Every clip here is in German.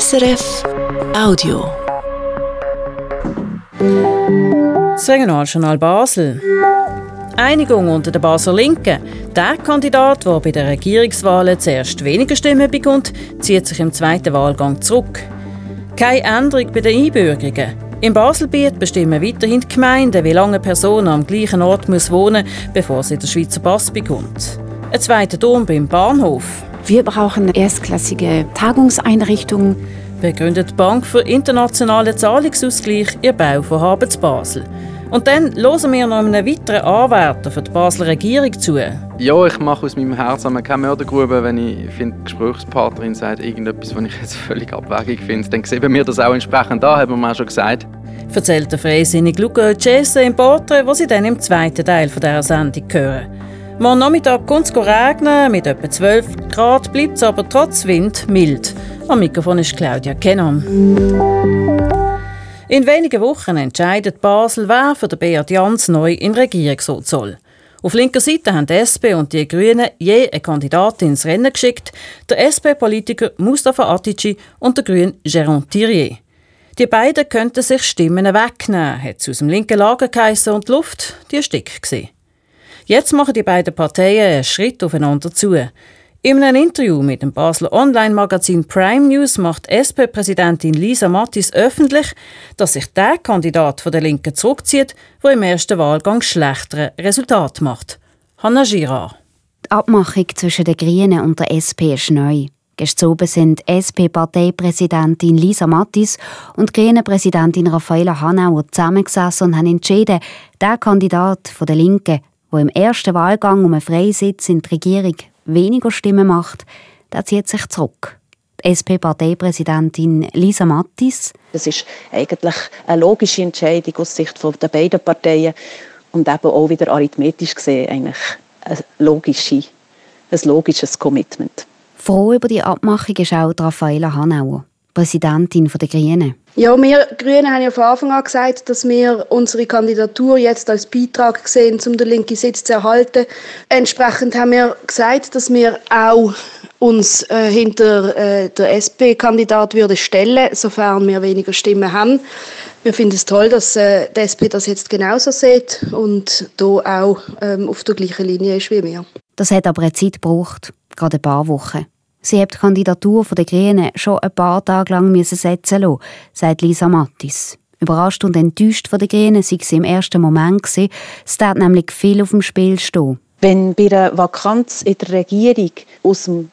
SRF Audio. Das Regionaljournal Basel. Einigung unter der Basler Linken. Der Kandidat, der bei den Regierungswahlen zuerst weniger Stimmen bekommt, zieht sich im zweiten Wahlgang zurück. Keine Änderung bei den Einbürgerungen. Im Baselbiet bestimmen weiterhin die Gemeinden, wie lange eine Person am gleichen Ort muss wohnen muss, bevor sie den Schweizer Pass bekommt. Ein zweiter Turm beim Bahnhof. Wir brauchen erstklassige Tagungseinrichtungen. Begründet die Bank für internationalen Zahlungsausgleich ihr Bauvorhaben zu Basel. Und dann hören wir noch einem weiteren Anwärter für die Basler Regierung zu. Ja, ich mache aus meinem Herzen keine Mördergrube, wenn ich finde, die Gesprächspartnerin sagt irgendetwas, was ich jetzt völlig abwegig finde. Dann sehen wir das auch entsprechend an, haben wir mal schon gesagt. Erzählt der freisinnige Luca Cese im Portrait, wo Sie dann im zweiten Teil dieser Sendung hören. Morgen Nachmittag kommt es regnen, mit etwa 12 Grad bleibt es aber trotz Wind mild. Am Mikrofon ist Claudia Kennan. In wenigen Wochen entscheidet Basel, wer für den Beat Jans neu in Regierungsrat soll. Auf linker Seite haben die SP und die Grünen je eine Kandidatin ins Rennen geschickt, der SP-Politiker Mustafa Atici und der Grüne Jérôme Thierry. Die beiden könnten sich Stimmen wegnehmen, hat es aus dem linken Lager geheissen und die Luft, die ist gewesen. Jetzt machen die beiden Parteien einen Schritt aufeinander zu. In einem Interview mit dem Basler Online-Magazin Prime News macht SP-Präsidentin Lisa Mattis öffentlich, dass sich der Kandidat von der Linken zurückzieht, der im ersten Wahlgang schlechtere Resultat macht. Hanna Girard. Die Abmachung zwischen den Grünen und der SP ist neu. Gestern oben sind SP-Parteipräsidentin Lisa Mattis und Grünen-Präsidentin Raffaella Hanauer zusammengesessen und haben entschieden, der Kandidat von der Linken wo im ersten Wahlgang um einen Freisitz in der Regierung weniger Stimmen macht, der zieht sich zurück. Die SP-Parteipräsidentin Lisa Mattis. Das ist eigentlich eine logische Entscheidung aus Sicht der beiden Parteien und eben auch wieder arithmetisch gesehen eigentlich ein, logische, ein logisches Commitment. Froh über die Abmachung ist auch Raffaella Hanauer, Präsidentin der Grünen. Ja, wir Grünen haben ja von Anfang an gesagt, dass wir unsere Kandidatur jetzt als Beitrag sehen, um den linken Sitz zu erhalten. Entsprechend haben wir gesagt, dass wir auch uns äh, hinter äh, der SP-Kandidat würde stellen, sofern wir weniger Stimmen haben. Wir finden es toll, dass äh, die SP das jetzt genauso sieht und da auch ähm, auf der gleichen Linie ist wie wir. Das hat aber eine Zeit gebraucht, gerade ein paar Wochen. Sie hat die Kandidatur der Grünen schon ein paar Tage lang setzen lassen, sagt Lisa Mattis. Überrascht und enttäuscht von den Grünen sei sie im ersten Moment. Es steht nämlich viel auf dem Spiel stehen. Wenn bei einer Vakanz in der Regierung aus dem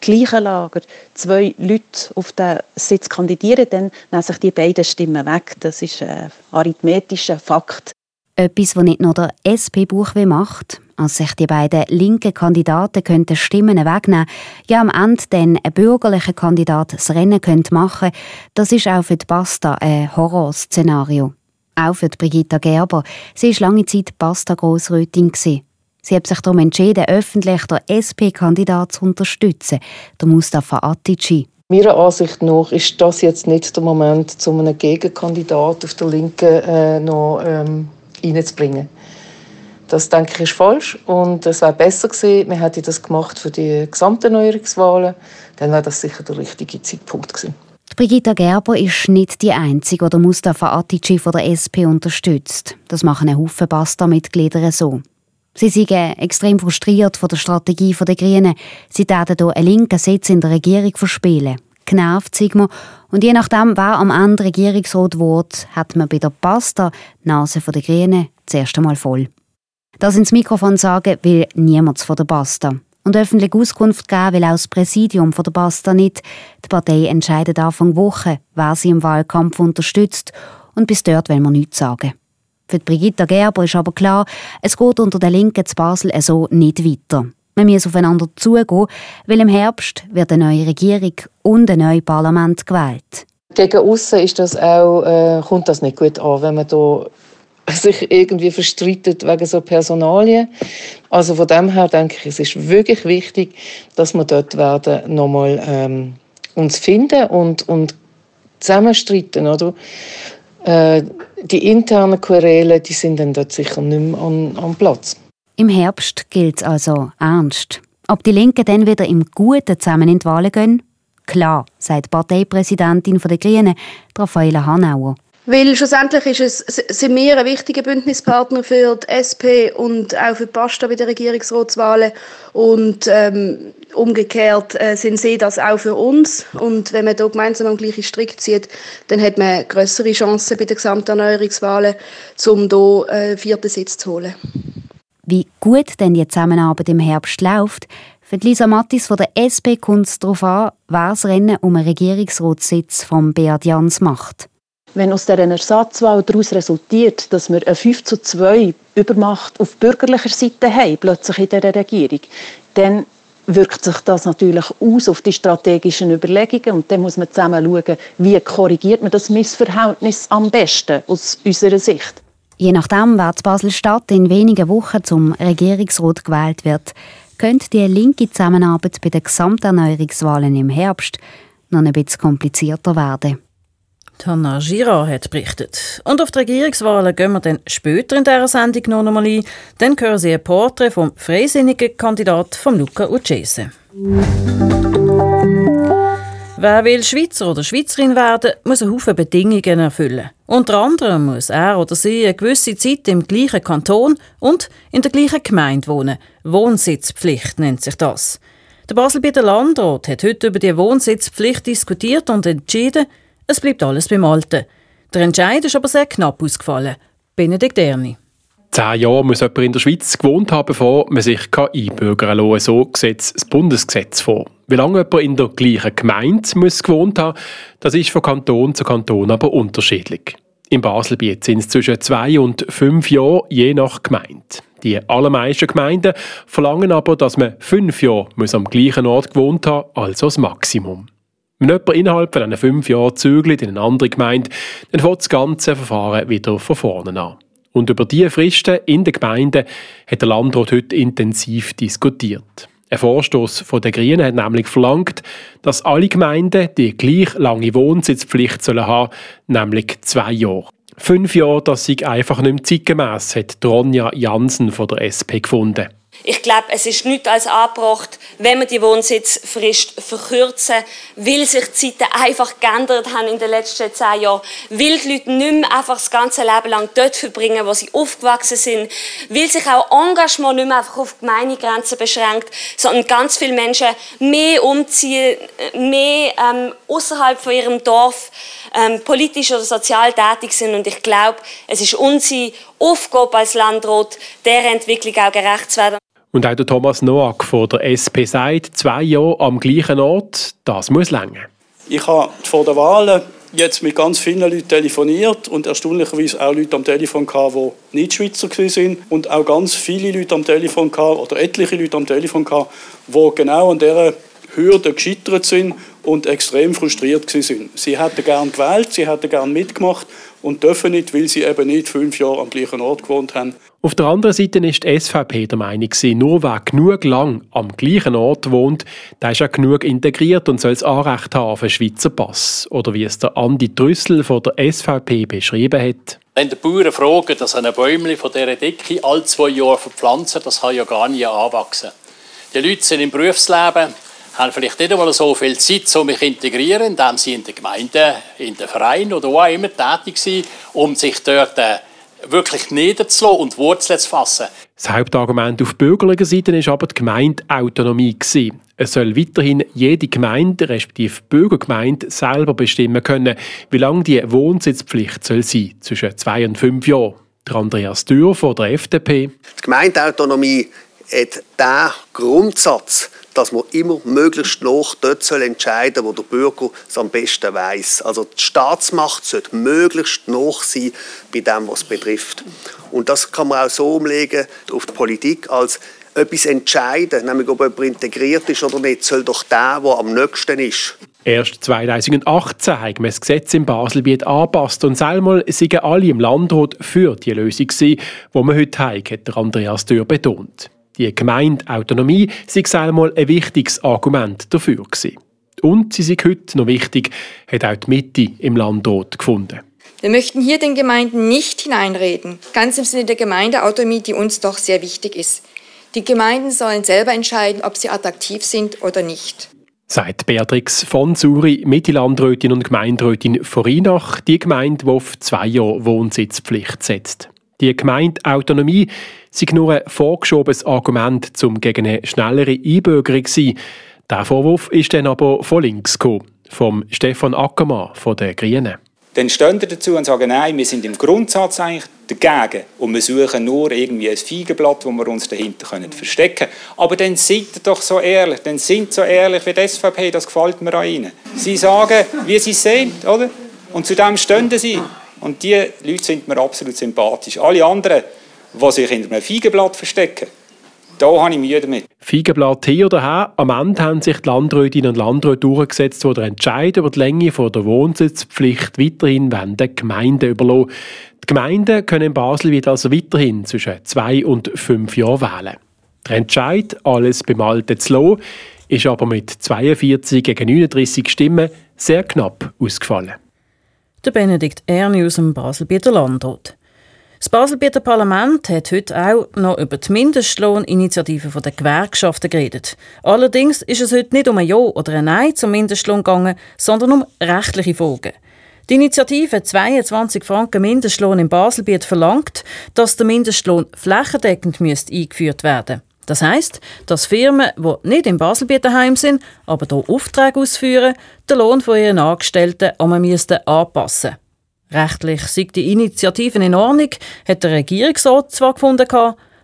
gleichen Lager zwei Leute auf den Sitz kandidieren, dann nehmen sich die beiden Stimmen weg. Das ist ein arithmetischer Fakt. Etwas, was nicht nur der SP-Buch macht, als sich die beiden linken Kandidaten könnten Stimmen wegnehmen ja am Ende dann ein bürgerlicher Kandidat das Rennen könnte machen das ist auch für die Basta ein Horrorszenario. Auch für die Brigitta Gerber. Sie war lange Zeit Basta-Grossrätin. Sie hat sich darum entschieden, öffentlich den SP-Kandidat zu unterstützen, der Mustafa Atici. Meiner Ansicht nach ist das jetzt nicht der Moment, um einen Gegenkandidat auf der Linken äh, noch ähm, reinzubringen. Das denke ich ist falsch und es wäre besser gewesen, man hätte das gemacht für die gesamten Neuerungswahlen, dann wäre das sicher der richtige Zeitpunkt gewesen. Brigitta Gerber ist nicht die Einzige, die Mustafa Atici von der SP unterstützt. Das machen ein Haufen Basta-Mitglieder so. Sie sind extrem frustriert von der Strategie der Grünen. Sie werden hier einen linken Sitz in der Regierung verspielen. Genervt sind wir. Und je nachdem, wer am Ende Regierungsrat wird, hat man bei der Pasta die Nase der Grünen zuerst einmal voll. Das ins Mikrofon sagen will niemand von der Basta. Und öffentlich Auskunft geben will auch das Präsidium von der Basta nicht. Die Partei entscheidet Anfang Woche, wer sie im Wahlkampf unterstützt. Und bis dort will man nichts sagen. Für die Brigitta Gerber ist aber klar, es geht unter der Linken zu Basel so nicht weiter. Wir müssen aufeinander zugehen, weil im Herbst wird eine neue Regierung und ein neues Parlament gewählt. Gegen außen ist das auch, äh, kommt das nicht gut an, wenn man da sich irgendwie verstreitet wegen so Personalien. Also von dem her denke ich, es ist wirklich wichtig, dass wir dort werden nochmal ähm, uns finden und, und zusammenstreiten, oder? Äh, die internen Querelen, die sind dann dort sicher nicht mehr an, am Platz. Im Herbst gilt es also ernst. Ob die Linken dann wieder im Guten zusammen in die Wahlen gehen? klar, sagt Parteipräsidentin der Grünen, Raffaella Hanauer. Weil schlussendlich ist es, sind wir ein wichtiger Bündnispartner für die SP und auch für die Pasta bei den Regierungsratswahlen. Und ähm, umgekehrt äh, sind sie das auch für uns. Und wenn man da gemeinsam am gleichen Strick zieht, dann hat man größere Chancen bei den Gesamterneuerungswahlen, um hier äh, vierten Sitz zu holen. Wie gut denn die Zusammenarbeit im Herbst läuft, für Lisa Mattis von der SP kommt es darauf an, wer das Rennen um einen Regierungsratssitz von Beat Jans macht. Wenn aus dieser Ersatzwahl daraus resultiert, dass wir eine 5 zu 2 Übermacht auf bürgerlicher Seite haben, plötzlich in dieser Regierung, dann wirkt sich das natürlich aus auf die strategischen Überlegungen und dann muss man zusammen schauen, wie korrigiert man das Missverhältnis am besten aus unserer Sicht. Je nachdem, wer zu Basel-Stadt in wenigen Wochen zum Regierungsrat gewählt wird, könnte die linke Zusammenarbeit bei den Gesamterneuerungswahlen im Herbst noch ein bisschen komplizierter werden. Hanna Girard hat berichtet. Und auf die Regierungswahlen gehen wir dann später in dieser Sendung noch einmal ein. Dann hören Sie ein Porträt vom freisinnigen Kandidat von Luca Uccese. Wer will Schweizer oder Schweizerin werden, muss einen Haufen Bedingungen erfüllen. Unter anderem muss er oder sie eine gewisse Zeit im gleichen Kanton und in der gleichen Gemeinde wohnen. Wohnsitzpflicht nennt sich das. Der Baselbieter Landrat hat heute über die Wohnsitzpflicht diskutiert und entschieden, es bleibt alles beim Alten. Der Entscheid ist aber sehr knapp ausgefallen. Benedikt Erni. Zehn Jahre muss jemand in der Schweiz gewohnt haben, bevor man sich einbürgern kann. So sieht das Bundesgesetz vor. Wie lange jemand in der gleichen Gemeinde muss gewohnt haben, das ist von Kanton zu Kanton aber unterschiedlich. In Baselbiet sind es zwischen zwei und fünf Jahre je nach Gemeinde. Die allermeisten Gemeinden verlangen aber, dass man fünf Jahre muss am gleichen Ort gewohnt haben, also das Maximum. Wenn jemand innerhalb von fünf Jahren zügelt in eine andere Gemeinde, dann fängt das ganze Verfahren wieder von vorne an. Und über diese Fristen in den Gemeinden hat der Landrat heute intensiv diskutiert. Ein Vorstoß den Grünen hat nämlich verlangt, dass alle Gemeinden die gleich lange Wohnsitzpflicht sollen haben, nämlich zwei Jahre. Fünf Jahre, das sei einfach nicht mehr zeitgemäss, hat Ronja Jansen von der SP gefunden. Ich glaube, es ist nicht als angebracht, wenn wir die Wohnsitzfrist verkürzen, weil sich die Zeiten einfach geändert haben in den letzten zehn Jahren, weil die Leute nicht mehr einfach das ganze Leben lang dort verbringen, wo sie aufgewachsen sind, weil sich auch Engagement nicht mehr einfach auf Gemeindegrenzen beschränkt, sondern ganz viele Menschen mehr umziehen, mehr ähm, außerhalb von ihrem Dorf ähm, politisch oder sozial tätig sind. Und ich glaube, es ist unsere Aufgabe als Landrat, der Entwicklung auch gerecht zu werden. Und auch der Thomas Noack von der SP sagt, zwei Jahre am gleichen Ort, das muss länger. Ich habe vor der Wahlen jetzt mit ganz vielen Leuten telefoniert und erstaunlicherweise auch Leute am Telefon gehabt, die nicht Schweizer waren und auch ganz viele Leute am Telefon gehabt, oder etliche Leute am Telefon gehabt, die genau an dieser Hürde gescheitert sind und extrem frustriert sind. Sie hätten gern gewählt, sie hätten gern mitgemacht und dürfen nicht, weil sie eben nicht fünf Jahre am gleichen Ort gewohnt haben. Auf der anderen Seite ist die SVP der Meinung, nur wer genug lang am gleichen Ort wohnt, der ist auch genug integriert und soll das Anrecht haben auf einen Schweizer Pass. Oder wie es der Andi Trüssel von der SVP beschrieben hat. Wenn die Bauern fragen, dass ein Bäumchen von dieser Decke alle zwei Jahre verpflanzen, das kann ja gar nicht anwachsen. Die Leute sind im Berufsleben, haben vielleicht nicht einmal so viel Zeit, um mich integrieren, indem sie in der Gemeinde, in den Verein oder wo auch immer tätig sind, um sich dort äh, wirklich niederzulassen und Wurzeln zu fassen. Das Hauptargument auf bürgerlicher Seite war aber die Gemeindeautonomie. Es soll weiterhin jede Gemeinde, respektive Bürgergemeinde, selber bestimmen können, wie lange die Wohnsitzpflicht soll sein zwischen zwei und fünf Jahren. Der Andreas Dürr von der FDP. Die Gemeindeautonomie hat diesen Grundsatz, dass man immer möglichst noch dort soll entscheiden wo der Bürger es am besten weiß. Also die Staatsmacht sollte möglichst noch sein bei dem, was es betrifft. Und das kann man auch so umlegen auf die Politik als etwas entscheiden, nämlich ob jemand integriert ist oder nicht, soll doch der, der am nächsten ist. Erst 2018 haben wir das Gesetz im Baselbiet angepasst und selber sind alle im Landrat für die Lösung die wir heute haben, hat Andreas Dürr betont. Die Gemeindeautonomie sei einmal ein wichtiges Argument dafür gewesen. Und sie sind heute noch wichtig, hat auch die Mitte im Landrat gefunden. Wir möchten hier den Gemeinden nicht hineinreden, ganz im Sinne der Gemeindeautonomie, die uns doch sehr wichtig ist. Die Gemeinden sollen selber entscheiden, ob sie attraktiv sind oder nicht. sagt Beatrix von Suri, Mittellandrätin und Gemeinderätin von Rheinach, die Gemeinde, die auf zwei Jahre Wohnsitzpflicht setzt. Die Gemeindeautonomie sei nur ein vorgeschobenes Argument, um gegen eine schnellere Einbürgerung zu sein. Der Vorwurf ist dann aber von links gekommen, vom Stefan Ackermann von den Grünen. Dann stehen wir dazu und sagen, nein, wir sind im Grundsatz eigentlich dagegen und wir suchen nur irgendwie ein Feigenblatt, wo wir uns dahinter können verstecken können. Aber dann seid doch so ehrlich, dann sind so ehrlich wie die SVP, das gefällt mir an ihnen. Sie sagen, wie sie sehen, oder? Und zu dem stehen sie. Und die Leute sind mir absolut sympathisch. Alle anderen, die sich hinter einem Feigenblatt verstecken, da habe ich Mühe damit. Feigenblatt hier oder her. Am Ende haben sich die Landrätinnen und Landräte durchgesetzt, die den Entscheid über die Länge der Wohnsitzpflicht weiterhin den Gemeinden überlassen. Die Gemeinden können in Basel wieder also weiterhin zwischen zwei und fünf Jahren wählen. Der Entscheid, alles beim Alten zu lassen, ist aber mit 42 gegen 39 Stimmen sehr knapp ausgefallen. Der Benedikt Erni aus dem Baselbieter Landrat. Das Baselbieter Parlament hat heute auch noch über die Mindestlohninitiative der Gewerkschaften geredet. Allerdings ist es heute nicht um ein Ja oder ein Nein zum Mindestlohn gegangen, sondern um rechtliche Folgen. Die Initiative 22 Franken Mindestlohn im Baselbiet verlangt, dass der Mindestlohn flächendeckend eingeführt werden müsste. Das heißt, dass Firmen, die nicht im Baselbiet daheim sind, aber hier Aufträge ausführen, den Lohn von ihren Angestellten anpassen müssen. Rechtlich sei die Initiative in Ordnung, hat der Regierungsrat zwar gefunden,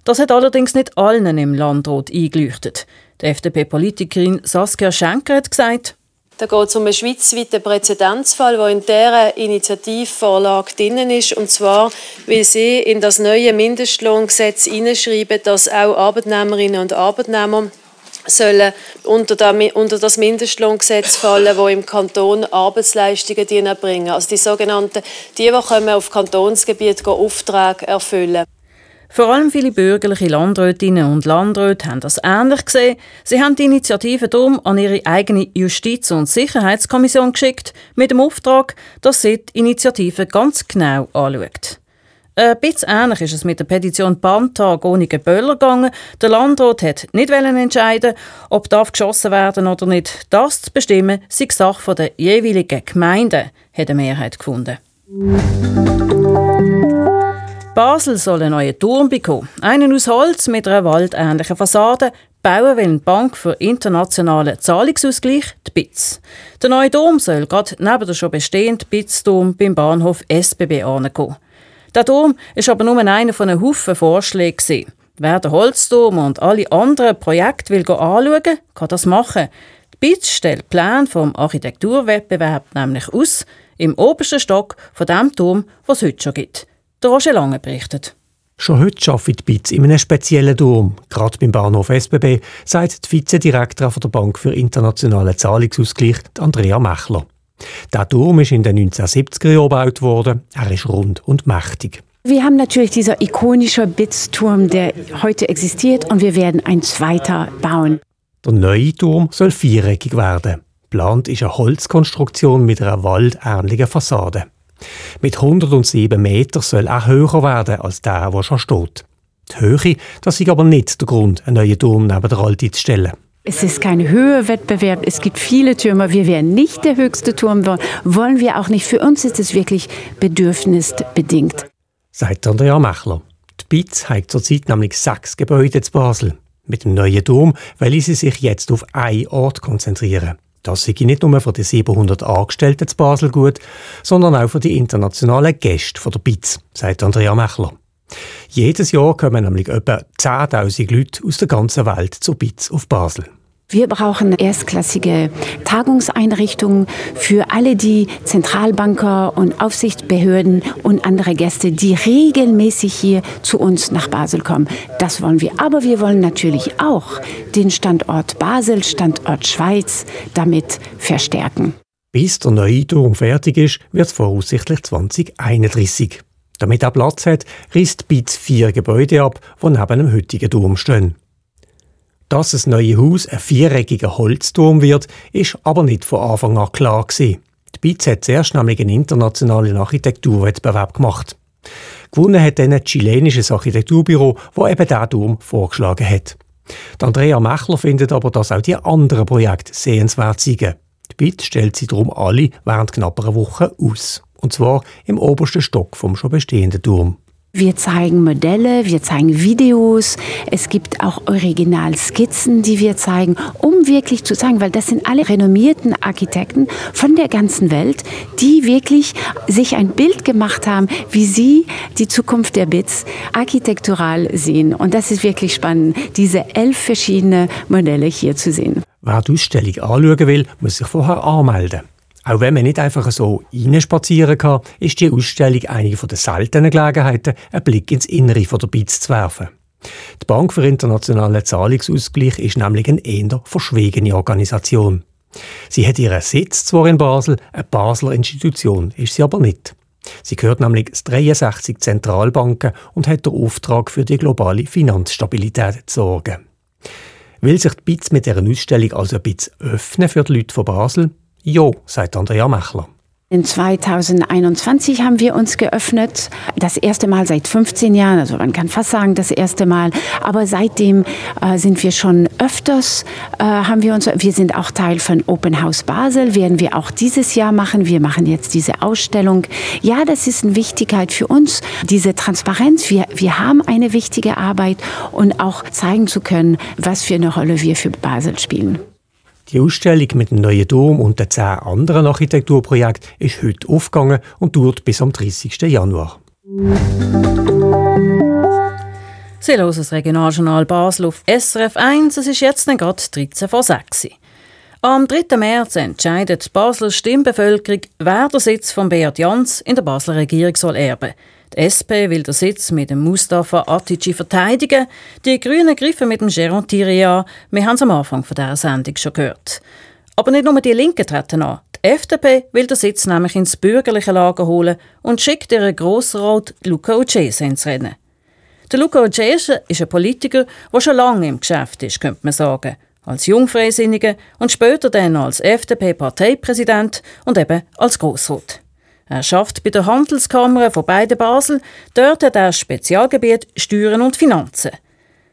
das hat allerdings nicht allen im Landrat eingeleuchtet. Die FDP-Politikerin Saskia Schenker hat gesagt, da geht es um einen schweizweiten Präzedenzfall, der in dieser Initiativvorlage drin ist. Und zwar, weil sie in das neue Mindestlohngesetz hineinschreiben, dass auch Arbeitnehmerinnen und Arbeitnehmer sollen unter, das Mindestlohngesetz fallen, wo im Kanton Arbeitsleistungen erbringen. Also die sogenannten, die, die auf Kantonsgebiet Aufträge erfüllen. Vor allem viele bürgerliche Landrätinnen und Landräte haben das ähnlich gesehen. Sie haben die Initiative darum an ihre eigene Justiz- und Sicherheitskommission geschickt, mit dem Auftrag, dass sie die Initiative ganz genau anschaut. Ein bisschen ähnlich ist es mit der Petition Bandtag ohne Böller gegangen. Der Landrat hat nicht entscheiden, ob darf geschossen werden oder nicht. Das zu bestimmen, sei Sache der jeweiligen Gemeinden, hat eine Mehrheit gefunden. Basel soll einen neuen Turm bekommen. Einen aus Holz mit einer waldähnlichen Fassade. Bauen will eine Bank für internationalen Zahlungsausgleich, die BITS. Der neue Turm soll gerade neben der schon bestehenden BITS-Turm beim Bahnhof SBB ankommen. Der Turm ist aber nur einer von einem Haufen Vorschlägen. Wer den Holzturm und alle anderen Projekte will anschauen kann das machen. Die BITS stellt Plan vom Architekturwettbewerb nämlich aus, im obersten Stock von dem Turm, was es heute schon gibt. Der Roger Lange berichtet. Schon heute arbeitet BITS in einem speziellen Turm, gerade beim Bahnhof SBB, sagt die Vizedirektorin der Bank für internationalen Zahlungsausgleich, Andrea Mechler. Der Turm ist in den 1970er Jahren gebaut worden. Er ist rund und mächtig. Wir haben natürlich dieser ikonische Bits-Turm, der heute existiert, und wir werden ein zweiter bauen. Der neue Turm soll viereckig werden. Plant ist eine Holzkonstruktion mit einer waldähnlichen Fassade. Mit 107 Metern soll er höher werden als der, der schon steht. Die Höhe, das ist aber nicht der Grund, einen neuen Turm neben der Alte zu stellen. Es ist kein Höhewettbewerb. Es gibt viele Türme. Wir werden nicht der höchste Turm. Wollen wir auch nicht. Für uns ist es wirklich bedürfnisbedingt. Sagt Andrea Mechler. Die BITS hat zurzeit nämlich sechs Gebäude zu Basel. Mit dem neuen Turm wollen sie sich jetzt auf einen Ort konzentrieren. Das sei nicht nur für die 700 Angestellten zu Basel gut, sondern auch für die internationalen Gäste von der BITS, sagt Andrea Mechler. Jedes Jahr kommen nämlich etwa 10.000 Leute aus der ganzen Welt zur BITS auf Basel. Wir brauchen erstklassige Tagungseinrichtungen für alle die Zentralbanker und Aufsichtsbehörden und andere Gäste, die regelmäßig hier zu uns nach Basel kommen. Das wollen wir. Aber wir wollen natürlich auch den Standort Basel, Standort Schweiz damit verstärken. Bis der neue Turm fertig ist, wird es voraussichtlich 2031. Damit er Platz hat, risst BITS vier Gebäude ab, die neben dem heutigen Turm stehen. Dass das neue Haus ein viereckiger Holzturm wird, ist aber nicht von Anfang an klar gewesen. Die BIZ hat zuerst nämlich einen internationalen Architekturwettbewerb gemacht. Gewonnen hat dann ein chilenisches Architekturbüro, das eben diesen Turm vorgeschlagen hat. Andrea Mechler findet aber, dass auch die anderen Projekte sehenswert sind. Die BIT stellt sie darum alle während knapp einer Woche aus. Und zwar im obersten Stock vom schon bestehenden Turm. Wir zeigen Modelle, wir zeigen Videos, es gibt auch Originalskizzen, die wir zeigen, um wirklich zu zeigen, weil das sind alle renommierten Architekten von der ganzen Welt, die wirklich sich ein Bild gemacht haben, wie sie die Zukunft der BITS architektural sehen. Und das ist wirklich spannend, diese elf verschiedene Modelle hier zu sehen. Wer die Ausstellung anschauen will, muss sich vorher anmelden. Auch wenn man nicht einfach so reinspazieren kann, ist die Ausstellung eine der seltenen Gelegenheiten, einen Blick ins Innere der BITS zu werfen. Die Bank für internationalen Zahlungsausgleich ist nämlich eine eher verschwiegene Organisation. Sie hat ihren Sitz zwar in Basel, eine Basler Institution ist sie aber nicht. Sie gehört nämlich zu 63 Zentralbanken und hat den Auftrag für die globale Finanzstabilität zu sorgen. Will sich die BITS mit dieser Ausstellung also ein bisschen öffnen für die Leute von Basel? Ja, sagt Andrea Mechler. In 2021 haben wir uns geöffnet. Das erste Mal seit 15 Jahren, also man kann fast sagen das erste Mal. Aber seitdem äh, sind wir schon öfters, äh, haben wir uns, wir sind auch Teil von Open House Basel, werden wir auch dieses Jahr machen. Wir machen jetzt diese Ausstellung. Ja, das ist eine Wichtigkeit für uns, diese Transparenz. Wir, wir haben eine wichtige Arbeit und auch zeigen zu können, was für eine Rolle wir für Basel spielen. Die Ausstellung mit dem neuen Dom und den zehn anderen Architekturprojekten ist heute aufgegangen und dauert bis am 30. Januar. Sie hören das Regionaljournal Basel auf SRF 1. Es ist jetzt gerade 13 vor 6 Am 3. März entscheidet die Basler Stimmbevölkerung, wer den Sitz von Beat Jans in der Basler Regierung soll erben die SP will den Sitz mit dem Mustafa Atici verteidigen. Die Grünen griffen mit dem Jérôme Thierry an. Wir haben es am Anfang von dieser Sendung schon gehört. Aber nicht nur die Linken treten an. Die FDP will den Sitz nämlich ins bürgerliche Lager holen und schickt ihren Grossrat Luca Ocese ins Rennen. Der Luca Ocese ist ein Politiker, der schon lange im Geschäft ist, könnte man sagen. Als Jungfreisinniger und später dann als FDP-Parteipräsident und eben als Grossrat. Er schafft bei der Handelskammer von beiden Basel. Dort hat er Spezialgebiet Steuern und Finanzen.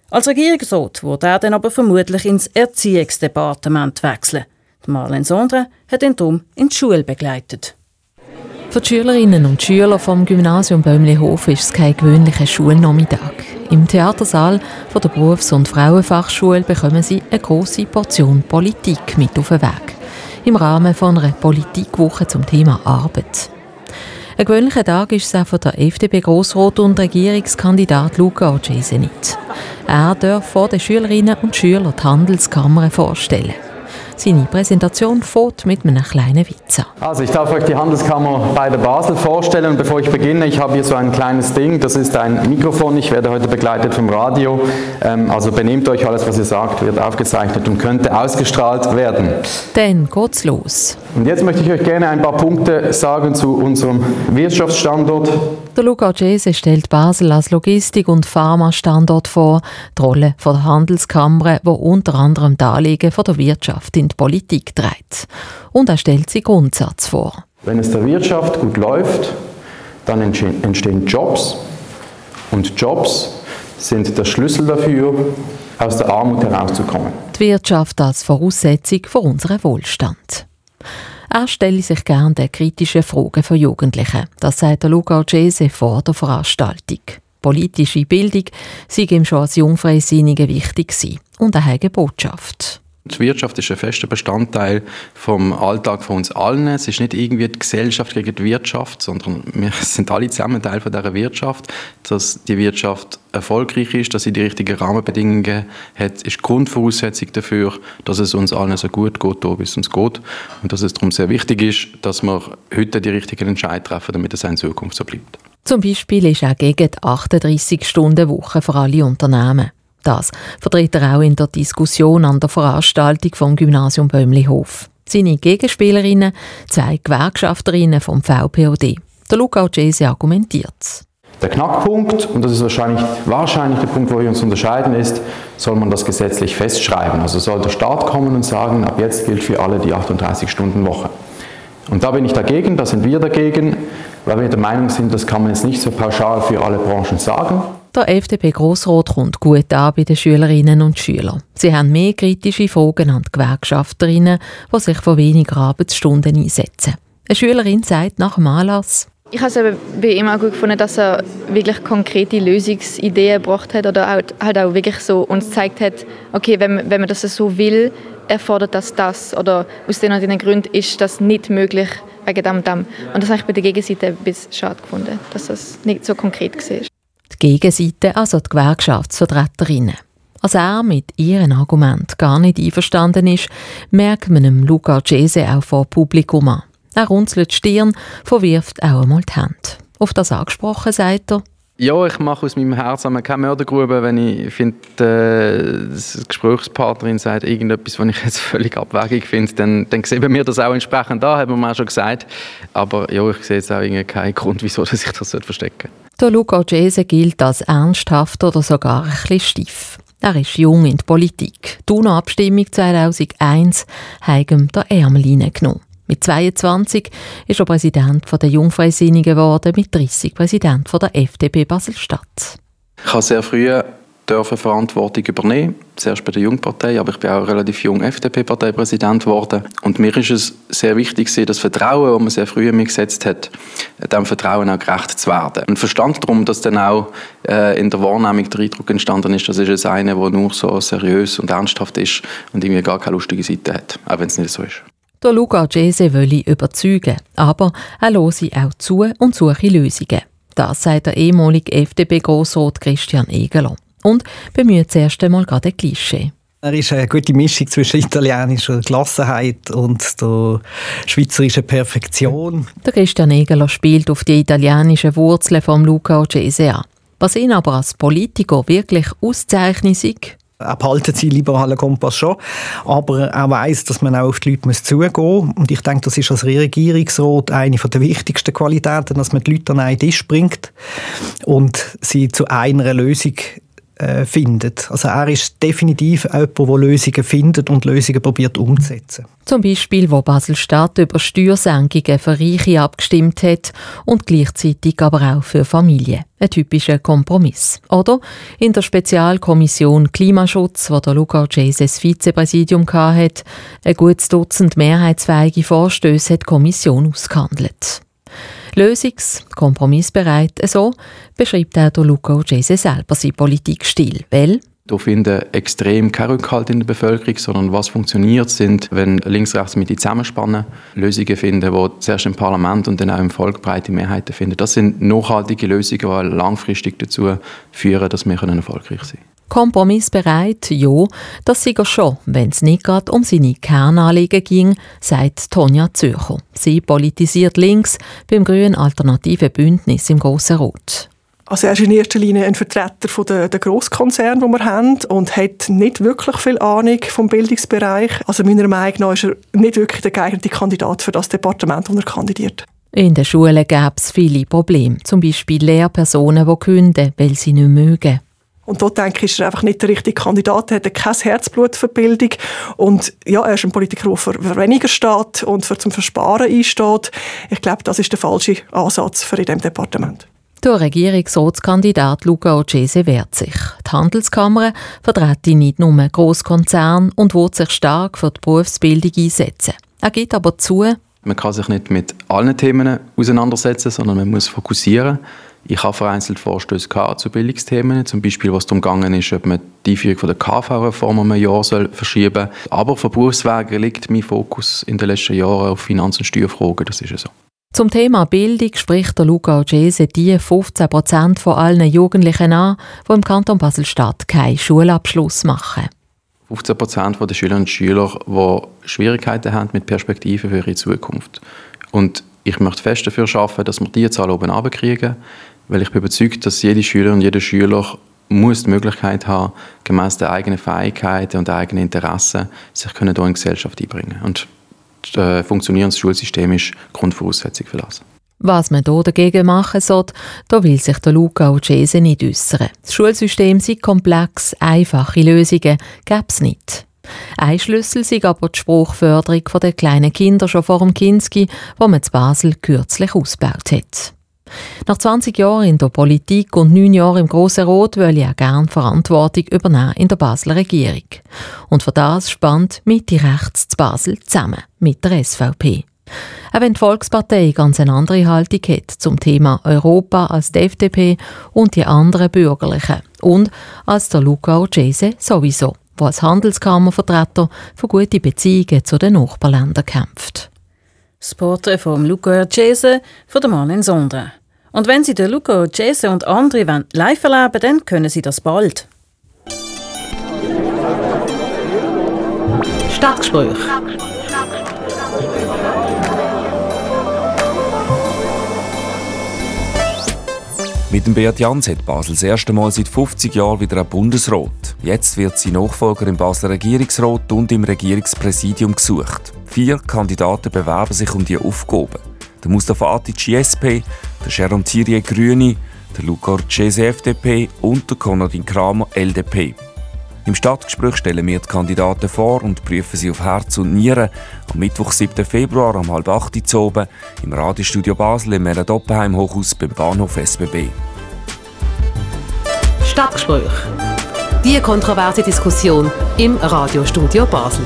Als Regierungsrat wurde er dann aber vermutlich ins Erziehungsdepartement wechseln. Marlene Sondre hat ihn darum in die Schule begleitet. Für die Schülerinnen und Schüler vom Gymnasium Bömlihof ist es kein gewöhnlicher Schulnachmittag. Im Theatersaal von der Berufs- und Frauenfachschule bekommen sie eine große Portion Politik mit auf den Weg. Im Rahmen von einer Politikwoche zum Thema Arbeit. Ein gewöhnlicher Tag ist es auch von der FDP-Grossrat und Regierungskandidat Luca Ocese nicht. Er darf vor den Schülerinnen und Schülern die Handelskammer vorstellen. Seine Präsentation fährt mit einem kleinen Witz an. Also ich darf euch die Handelskammer bei der Basel vorstellen und bevor ich beginne, ich habe hier so ein kleines Ding, das ist ein Mikrofon, ich werde heute begleitet vom Radio, ähm, also benehmt euch, alles was ihr sagt wird aufgezeichnet und könnte ausgestrahlt werden. Dann geht's los. Und jetzt möchte ich euch gerne ein paar Punkte sagen zu unserem Wirtschaftsstandort. Der Luca Gese stellt Basel als Logistik- und Pharma-Standort vor, die Rolle der Handelskammer, wo unter anderem die Anliegen der Wirtschaft in die Politik trägt. Und er stellt sie Grundsatz vor. Wenn es der Wirtschaft gut läuft, dann entstehen Jobs und Jobs sind der Schlüssel dafür, aus der Armut herauszukommen. Die Wirtschaft als Voraussetzung für unseren Wohlstand. Er stelle sich gerne den kritischen Fragen von Jugendlichen. Das sagt der Luca Gese vor der Veranstaltung. Politische Bildung sei ihm schon als Jungfreisinniger wichtig gewesen. und eine Botschaft. Die Wirtschaft ist ein fester Bestandteil vom Alltag von uns allen. Es ist nicht irgendwie die Gesellschaft gegen die Wirtschaft, sondern wir sind alle zusammen Teil von dieser Wirtschaft. Dass die Wirtschaft erfolgreich ist, dass sie die richtigen Rahmenbedingungen hat, ist die Grundvoraussetzung dafür, dass es uns allen so gut geht, wie es uns geht. Und dass es darum sehr wichtig ist, dass wir heute die richtigen Entscheidungen treffen, damit es in Zukunft so bleibt. Zum Beispiel ist auch gegen die 38-Stunden-Woche für alle Unternehmen. Das vertritt er auch in der Diskussion an der Veranstaltung vom Gymnasium Bömlihof. Seine Gegenspielerinnen, zwei Gewerkschafterinnen vom VPOD. Der Luca Gese argumentiert. Der Knackpunkt, und das ist wahrscheinlich, wahrscheinlich der Punkt, wo wir uns unterscheiden, ist, soll man das gesetzlich festschreiben. Also soll der Staat kommen und sagen, ab jetzt gilt für alle die 38-Stunden-Woche. Und da bin ich dagegen, da sind wir dagegen, weil wir der Meinung sind, das kann man jetzt nicht so pauschal für alle Branchen sagen. Der FDP-Grossrat kommt gut an bei den Schülerinnen und Schülern. Sie haben mehr kritische Fragen an die Gewerkschafterinnen, die sich für weniger Arbeitsstunden einsetzen. Eine Schülerin sagt nach dem Anlass, ich habe es auch gut gefunden, dass er wirklich konkrete Lösungsideen gebracht hat oder halt, halt auch wirklich so uns gezeigt hat, okay, wenn, wenn man das so will, erfordert das das oder aus den und den Gründen ist das nicht möglich wegen dem und dem. Und das habe ich bei der Gegenseite ein bisschen schade gefunden, dass das nicht so konkret war. Die Gegenseite, also die Gewerkschaftsvertreterinnen. Als er mit ihren Argument gar nicht einverstanden ist, merkt man dem Luca Cese auch vor Publikum an. Er runzelt die Stirn, verwirft auch einmal die Hände. Auf das angesprochen sagt er, ja, ich mache aus meinem Herzen keine Mördergrube, wenn ich finde, äh, die Gesprächspartnerin sagt irgendetwas, was ich jetzt völlig abwegig finde, dann, dann sehen wir das auch entsprechend an, haben wir auch schon gesagt. Aber ja, ich sehe jetzt auch keinen Grund, wieso dass ich das verstecken sollte. Der Luca Gese gilt als ernsthaft oder sogar ein bisschen steif. Er ist jung in der Politik. Die UNO-Abstimmung 2001 hat ihm der Ärmel genommen. Mit 22 ist er Präsident der Jungfreisinnigen geworden, mit 30 Präsident der FDP Basel-Stadt. Ich habe sehr früh dürfen Verantwortung übernehmen, zuerst bei der Jungpartei, aber ich bin auch relativ jung FDP-Parteipräsident geworden. Und mir ist es sehr wichtig, das Vertrauen, das man sehr früh mir gesetzt hat, dem Vertrauen auch gerecht zu werden. Und verstand darum, dass dann auch äh, in der Wahrnehmung der Eindruck entstanden ist, das ist es einer, der nur so seriös und ernsthaft ist und irgendwie gar keine lustige Seite hat, auch wenn es nicht so ist. Der Luca Gese will überzeugen, aber er höre auch zu und suche Lösungen. Das sagt der ehemalige FDP-Grossrat Christian Egeler. Und bemüht zuerst einmal gerade ein Klischee. Er ist eine gute Mischung zwischen italienischer Gelassenheit und der schweizerischen Perfektion. Der Christian Egeler spielt auf die italienischen Wurzeln von Luca Gese an. Was ihn aber als Politiker wirklich auszeichnet, er behalten seinen liberalen Kompass schon, aber er weiß, dass man auch auf die Leute zugehen muss. Und ich denke, das ist als Regierungsrat eine der wichtigsten Qualitäten, dass man die Leute an einen Tisch bringt und sie zu einer Lösung äh, findet. Also er ist definitiv jemand, der Lösungen findet und Lösungen probiert umzusetzen. Zum Beispiel, wo Basel-Stadt über Steuersenkungen für Reiche abgestimmt hat und gleichzeitig aber auch für Familien. Ein typischer Kompromiss. Oder in der Spezialkommission Klimaschutz, wo der Luca Jases Vizepräsidium hatte, ein gutes Dutzend mehrheitsfähige Vorstöße hat die Kommission ausgehandelt. Lösungs-, kompromissbereit, so beschreibt auch der Luca Jese selber seinen Politikstil. Weil da finden extrem kein Rückhalt in der Bevölkerung, sondern was funktioniert, sind, wenn links, rechts mit die zusammenspannen, Lösungen finden, die zuerst im Parlament und dann auch im Volk breite Mehrheiten finden. Das sind nachhaltige Lösungen, die langfristig dazu führen, dass wir erfolgreich sein können. Kompromissbereit, ja, das sei er schon, wenn es nicht gerade um seine Kernanliegen ging, sagt Tonja Zürcher. Sie politisiert links beim grünen alternativen Bündnis im Grossen Rot. Also er ist in erster Linie ein Vertreter der, der Grosskonzerne, die wir haben und hat nicht wirklich viel Ahnung vom Bildungsbereich. Also meiner Meinung nach ist er nicht wirklich der geeignete Kandidat für das Departement, das er kandidiert. In den Schulen gäbe es viele Probleme, zum Beispiel Lehrpersonen, die künden, weil sie nicht mögen. Und dort denke ich, ist er einfach nicht der richtige Kandidat. Er hat kein Herzblut für Bildung. Und ja, er ist ein Politiker, der für weniger steht und für zum Versparen einsteht. Ich glaube, das ist der falsche Ansatz für in diesem Departement. Der Regierungsratskandidat Luca Ocese wehrt sich. Die Handelskammer vertritt nicht nur Grosskonzerne und will sich stark für die Berufsbildung einsetzen. Er gibt aber zu, man kann sich nicht mit allen Themen auseinandersetzen, sondern man muss fokussieren. Ich habe vereinzelt Vorstöße zu Bildungsthemen, zum Beispiel was darum gegangen ist, ob man die Einführung von der KV-Reform um ein Jahr soll verschieben soll. Aber von Berufswegen liegt mein Fokus in den letzten Jahren auf Finanz- und Steuerfragen, das ist so. Zum Thema Bildung spricht der Luca Ogese die 15 Prozent von allen Jugendlichen an, die im Kanton Basel-Stadt keinen Schulabschluss machen. 15 Prozent der Schülerinnen und Schüler, die Schwierigkeiten haben mit Perspektiven für ihre Zukunft. Und ich möchte fest dafür arbeiten, dass wir diese Zahl oben kriegen, weil ich bin überzeugt, dass jede Schülerin und jeder Schüler muss die Möglichkeit haben, gemäß der eigenen Fähigkeiten und eigenen Interessen sich können in die Gesellschaft einbringen. Und ein äh, funktionierendes Schulsystem ist Grundvoraussetzung für das. Was man hier dagegen machen soll, da will sich der Luca Ocese nicht äußern. Das Schulsystem sei komplex, einfache Lösungen gäbe es nicht. Ein Schlüssel sei aber die Spruchförderung der kleinen Kinder schon vor dem Kinski, wo man in Basel kürzlich ausgebaut hat. Nach 20 Jahren in der Politik und 9 Jahren im Grossen Rot will er gerne Verantwortung übernehmen in der Basler Regierung. Und für das spannt Mitte rechts zu Basel zusammen mit der SVP. Auch wenn die Volkspartei ganz eine andere Haltung hat zum Thema Europa als die FDP und die anderen Bürgerlichen und als der Luca Urgese sowieso, der als Handelskammervertreter für gute Beziehungen zu den Nachbarländern kämpft. Das Porträt von Luca Urgese von der Marlene Sondre. Und wenn Sie den Luca Urgese und andere live erleben dann können Sie das bald. Stadtgespräch. Mit dem Beat Jans hat Basel das erste Mal seit 50 Jahren wieder ein Bundesrat. Jetzt wird sie Nachfolger im Basler Regierungsrat und im Regierungspräsidium gesucht. Vier Kandidaten bewerben sich um die Aufgaben. Der Mustafa Atici SP, der Jérôme Thierry Grüne, der Luca Orcese FDP und der Konradin Kramer LDP. Im Stadtgespräch stellen wir die Kandidaten vor und prüfen sie auf Herz und Nieren am Mittwoch, 7. Februar um halb acht Uhr oben im Radiostudio Basel im Meret Oppenheim Hochhaus beim Bahnhof SBB. Stadtgespräch. Die kontroverse Diskussion im Radiostudio Basel.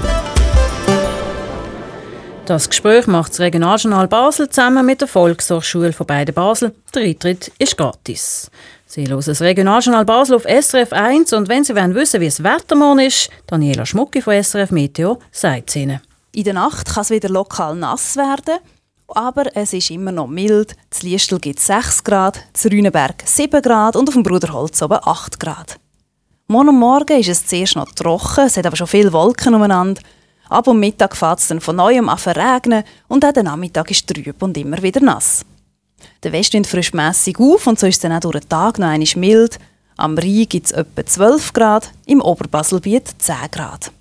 Das Gespräch macht das Regionaljournal Basel zusammen mit der Volkshochschule von beiden Basel. Der Eintritt ist gratis. Sie hören das Regionaljournal Basel auf SRF 1 und wenn Sie wollen wissen, wie es Wetter morgen ist, Daniela Schmucki von SRF Meteo sagt es Ihnen. In der Nacht kann es wieder lokal nass werden, aber es ist immer noch mild. Z Liestel gibt es 6 Grad, zu Rüneberg 7 Grad und auf dem Bruderholz oben 8 Grad. Morgen und Morgen ist es zuerst noch trocken, es hat aber schon viele Wolken umeinander. Ab und Mittag fährt es dann von neuem an regnen und auch der Nachmittag ist trüb und immer wieder nass. Der Westwind frischt mässig auf und so ist es dann auch durch den Tag noch einmal mild. Am Rhein gibt es etwa 12 Grad, im Oberbaselbiet 10 Grad.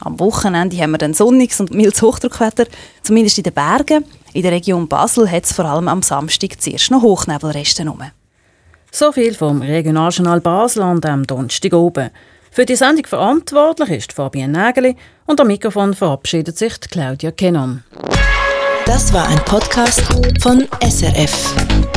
Am Wochenende haben wir dann sonniges und mildes Hochdruckwetter, zumindest in den Bergen. In der Region Basel hat es vor allem am Samstag zuerst noch Hochnebelreste rum. So viel vom Regionaljournal Basel an dem Donnerstag oben. Für die Sendung verantwortlich ist Fabienne Nägeli und am Mikrofon verabschiedet sich Claudia Kennon. Das war ein Podcast von SRF.